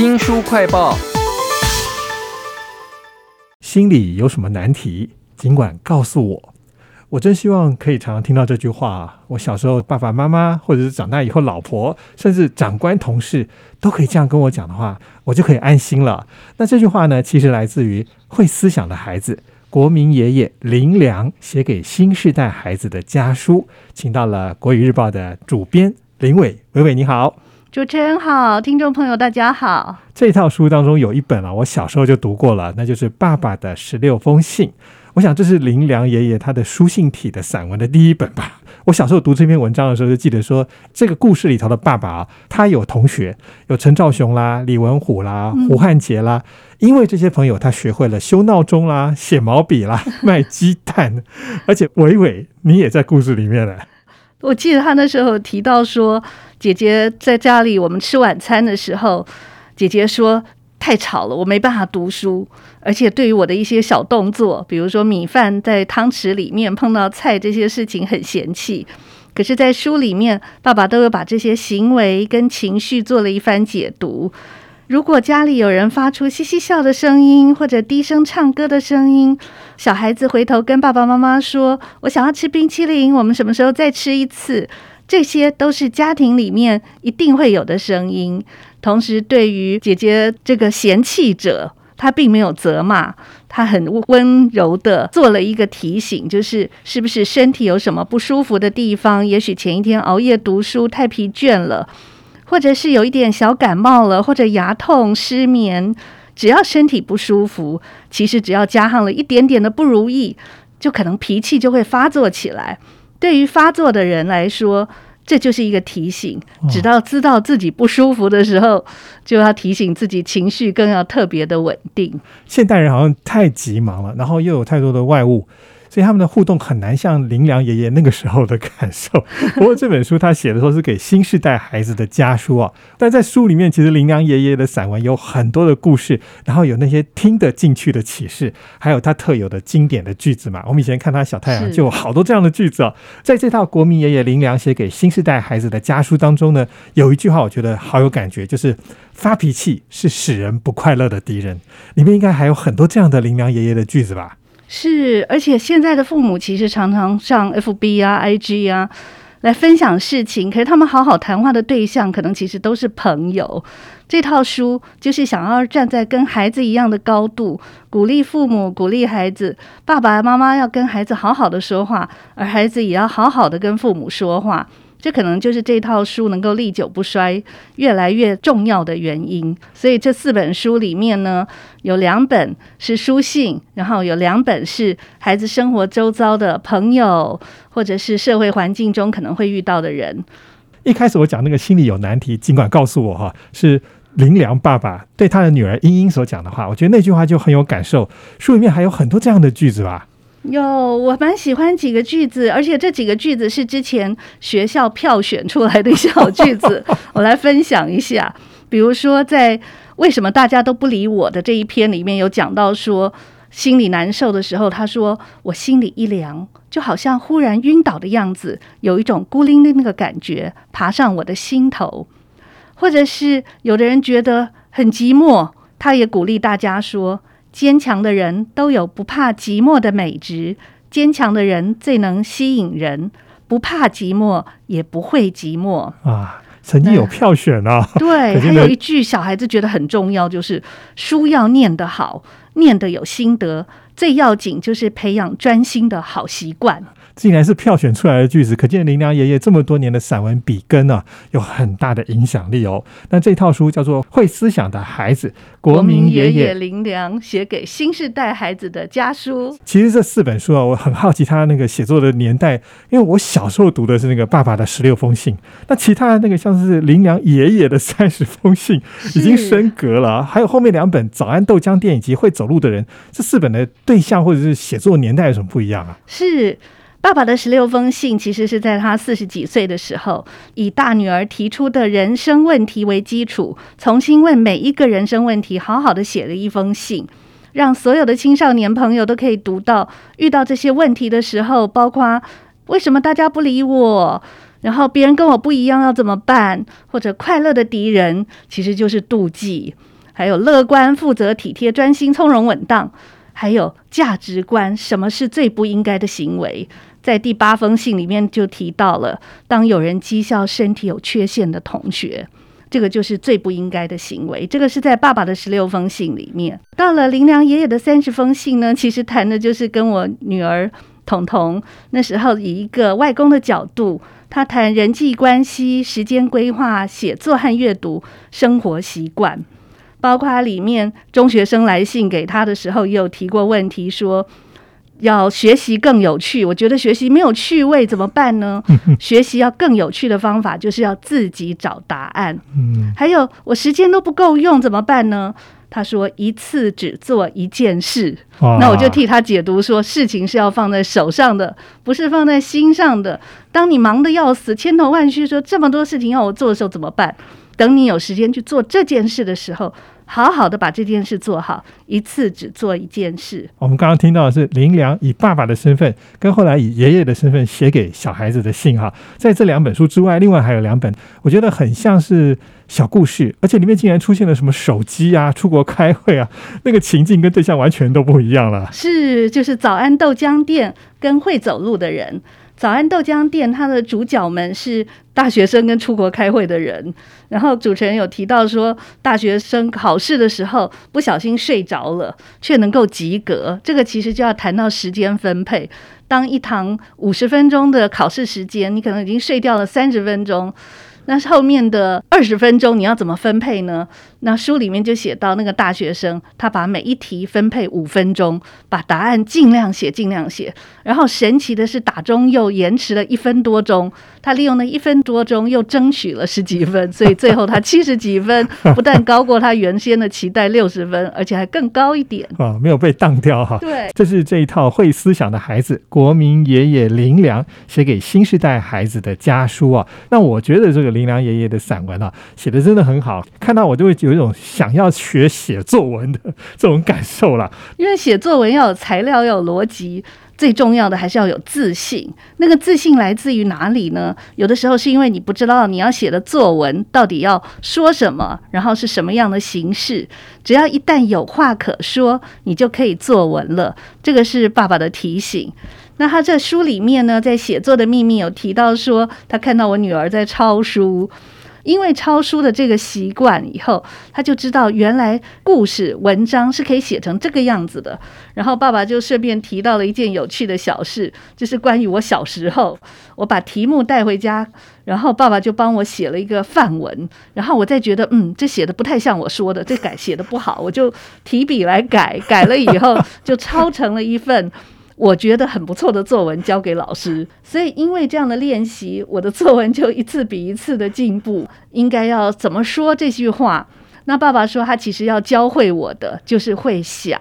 新书快报，心里有什么难题，尽管告诉我。我真希望可以常常听到这句话。我小时候爸爸妈妈，或者是长大以后老婆，甚至长官同事，都可以这样跟我讲的话，我就可以安心了。那这句话呢，其实来自于会思想的孩子，国民爷爷林良写给新时代孩子的家书，请到了国语日报的主编林伟，伟伟你好。主持人好，听众朋友大家好。这套书当中有一本啊，我小时候就读过了，那就是《爸爸的十六封信》。我想这是林良爷爷他的书信体的散文的第一本吧。我小时候读这篇文章的时候，就记得说，这个故事里头的爸爸啊，他有同学，有陈兆雄啦、李文虎啦、胡汉杰啦，因为这些朋友，他学会了修闹钟啦、写毛笔啦、卖鸡蛋，而且伟伟你也在故事里面呢。我记得他那时候提到说，姐姐在家里我们吃晚餐的时候，姐姐说太吵了，我没办法读书，而且对于我的一些小动作，比如说米饭在汤匙里面碰到菜这些事情很嫌弃。可是，在书里面，爸爸都有把这些行为跟情绪做了一番解读。如果家里有人发出嘻嘻笑的声音，或者低声唱歌的声音，小孩子回头跟爸爸妈妈说：“我想要吃冰淇淋，我们什么时候再吃一次？”这些都是家庭里面一定会有的声音。同时，对于姐姐这个嫌弃者，他并没有责骂，他很温柔的做了一个提醒，就是是不是身体有什么不舒服的地方？也许前一天熬夜读书太疲倦了。或者是有一点小感冒了，或者牙痛、失眠，只要身体不舒服，其实只要加上了一点点的不如意，就可能脾气就会发作起来。对于发作的人来说，这就是一个提醒，直到知道自己不舒服的时候，就要提醒自己情绪更要特别的稳定。现代人好像太急忙了，然后又有太多的外物。所以他们的互动很难像林良爷爷那个时候的感受。不过这本书他写的说是给新时代孩子的家书啊，但在书里面其实林良爷爷的散文有很多的故事，然后有那些听得进去的启示，还有他特有的经典的句子嘛。我们以前看他小太阳就有好多这样的句子哦。在这套国民爷爷林良写给新时代孩子的家书当中呢，有一句话我觉得好有感觉，就是发脾气是使人不快乐的敌人。里面应该还有很多这样的林良爷爷的句子吧。是，而且现在的父母其实常常上 FB 啊、IG 啊来分享事情，可是他们好好谈话的对象，可能其实都是朋友。这套书就是想要站在跟孩子一样的高度，鼓励父母、鼓励孩子，爸爸妈妈要跟孩子好好的说话，而孩子也要好好的跟父母说话。这可能就是这套书能够历久不衰、越来越重要的原因。所以这四本书里面呢，有两本是书信，然后有两本是孩子生活周遭的朋友，或者是社会环境中可能会遇到的人。一开始我讲那个心里有难题，尽管告诉我哈，是林良爸爸对他的女儿英英所讲的话，我觉得那句话就很有感受。书里面还有很多这样的句子吧。有，我蛮喜欢几个句子，而且这几个句子是之前学校票选出来的小句子，我来分享一下。比如说，在为什么大家都不理我的这一篇里面有讲到说，心里难受的时候，他说我心里一凉，就好像忽然晕倒的样子，有一种孤零零那个感觉爬上我的心头。或者是有的人觉得很寂寞，他也鼓励大家说。坚强的人都有不怕寂寞的美质，坚强的人最能吸引人，不怕寂寞，也不会寂寞啊！曾经有票选啊，对，还有一句小孩子觉得很重要，就是书要念得好，念得有心得，最要紧就是培养专心的好习惯。竟然是票选出来的句子，可见林良爷爷这么多年的散文笔根啊，有很大的影响力哦。那这套书叫做《会思想的孩子》，国民爷爷林良写给新时代孩子的家书。其实这四本书啊，我很好奇他那个写作的年代，因为我小时候读的是那个爸爸的十六封信，那其他的那个像是林良爷爷的三十封信，已经升格了。还有后面两本《早安豆浆店》以及《会走路的人》，这四本的对象或者是写作年代有什么不一样啊？是。爸爸的十六封信，其实是在他四十几岁的时候，以大女儿提出的人生问题为基础，重新问每一个人生问题，好好的写了一封信，让所有的青少年朋友都可以读到。遇到这些问题的时候，包括为什么大家不理我，然后别人跟我不一样要怎么办？或者快乐的敌人其实就是妒忌。还有乐观、负责、体贴、专心、从容、稳当。还有价值观，什么是最不应该的行为？在第八封信里面就提到了，当有人讥笑身体有缺陷的同学，这个就是最不应该的行为。这个是在爸爸的十六封信里面。到了林良爷爷的三十封信呢，其实谈的就是跟我女儿彤彤那时候以一个外公的角度，他谈人际关系、时间规划、写作和阅读、生活习惯。包括里面中学生来信给他的时候，也有提过问题，说要学习更有趣。我觉得学习没有趣味怎么办呢？学习要更有趣的方法，就是要自己找答案。嗯，还有我时间都不够用怎么办呢？他说一次只做一件事。那我就替他解读说，事情是要放在手上的，不是放在心上的。当你忙得要死、千头万绪，说这么多事情要我做的时候怎么办？等你有时间去做这件事的时候，好好的把这件事做好，一次只做一件事。我们刚刚听到的是林良以爸爸的身份，跟后来以爷爷的身份写给小孩子的信哈。在这两本书之外，另外还有两本，我觉得很像是小故事，而且里面竟然出现了什么手机啊、出国开会啊，那个情境跟对象完全都不一样了。是，就是早安豆浆店跟会走路的人。早安豆浆店，它的主角们是大学生跟出国开会的人。然后主持人有提到说，大学生考试的时候不小心睡着了，却能够及格。这个其实就要谈到时间分配。当一堂五十分钟的考试时间，你可能已经睡掉了三十分钟。那后面的二十分钟你要怎么分配呢？那书里面就写到，那个大学生他把每一题分配五分钟，把答案尽量写，尽量写。然后神奇的是，打钟又延迟了一分多钟，他利用那一分多钟又争取了十几分，所以最后他七十几分，不但高过他原先的期待六十分，而且还更高一点啊，没有被当掉哈。对，这是这一套会思想的孩子，国民爷爷林良写给新时代孩子的家书啊。那我觉得这个林良爷爷的散文啊，写的真的很好，看到我就会有一种想要学写作文的这种感受了。因为写作文要有材料，要有逻辑，最重要的还是要有自信。那个自信来自于哪里呢？有的时候是因为你不知道你要写的作文到底要说什么，然后是什么样的形式。只要一旦有话可说，你就可以作文了。这个是爸爸的提醒。那他在书里面呢，在写作的秘密有提到说，他看到我女儿在抄书。因为抄书的这个习惯以后，他就知道原来故事文章是可以写成这个样子的。然后爸爸就顺便提到了一件有趣的小事，就是关于我小时候，我把题目带回家，然后爸爸就帮我写了一个范文。然后我再觉得，嗯，这写的不太像我说的，这改写的不好，我就提笔来改，改了以后就抄成了一份。我觉得很不错的作文交给老师，所以因为这样的练习，我的作文就一次比一次的进步。应该要怎么说这句话？那爸爸说他其实要教会我的就是会想。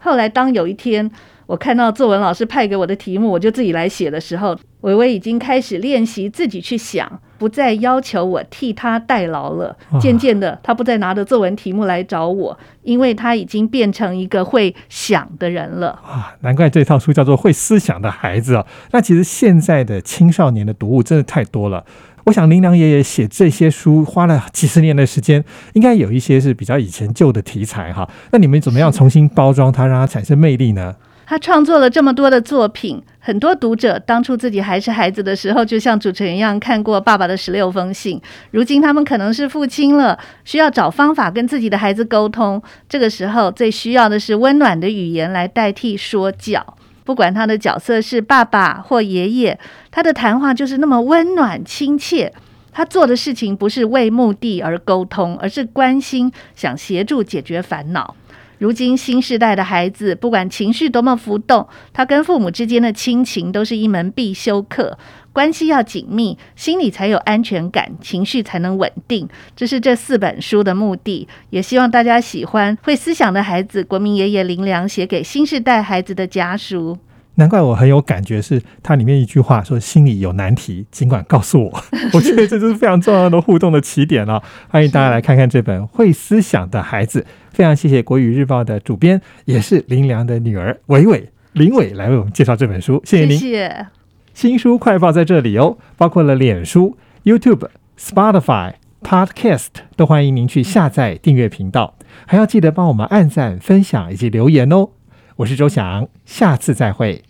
后来当有一天我看到作文老师派给我的题目，我就自己来写的时候，伟伟已经开始练习自己去想。不再要求我替他代劳了。渐渐的，他不再拿着作文题目来找我，因为他已经变成一个会想的人了。啊，难怪这套书叫做《会思想的孩子》啊。那其实现在的青少年的读物真的太多了。我想林良爷爷写这些书花了几十年的时间，应该有一些是比较以前旧的题材哈。那你们怎么样重新包装它，让它产生魅力呢？他创作了这么多的作品，很多读者当初自己还是孩子的时候，就像主持人一样看过爸爸的十六封信。如今他们可能是父亲了，需要找方法跟自己的孩子沟通。这个时候最需要的是温暖的语言来代替说教。不管他的角色是爸爸或爷爷，他的谈话就是那么温暖亲切。他做的事情不是为目的而沟通，而是关心，想协助解决烦恼。如今新时代的孩子，不管情绪多么浮动，他跟父母之间的亲情都是一门必修课。关系要紧密，心里才有安全感，情绪才能稳定。这是这四本书的目的，也希望大家喜欢会思想的孩子。国民爷爷林良写给新时代孩子的家书。难怪我很有感觉，是它里面一句话说：“心里有难题，尽管告诉我。”我觉得这就是非常重要的互动的起点了。欢迎大家来看看这本《会思想的孩子》。非常谢谢国语日报的主编，也是林良的女儿伟伟林伟来为我们介绍这本书。谢谢您。谢谢。新书快报在这里哦，包括了脸书、YouTube、Spotify、Podcast，都欢迎您去下载订阅频道，还要记得帮我们按赞、分享以及留言哦。我是周翔，下次再会。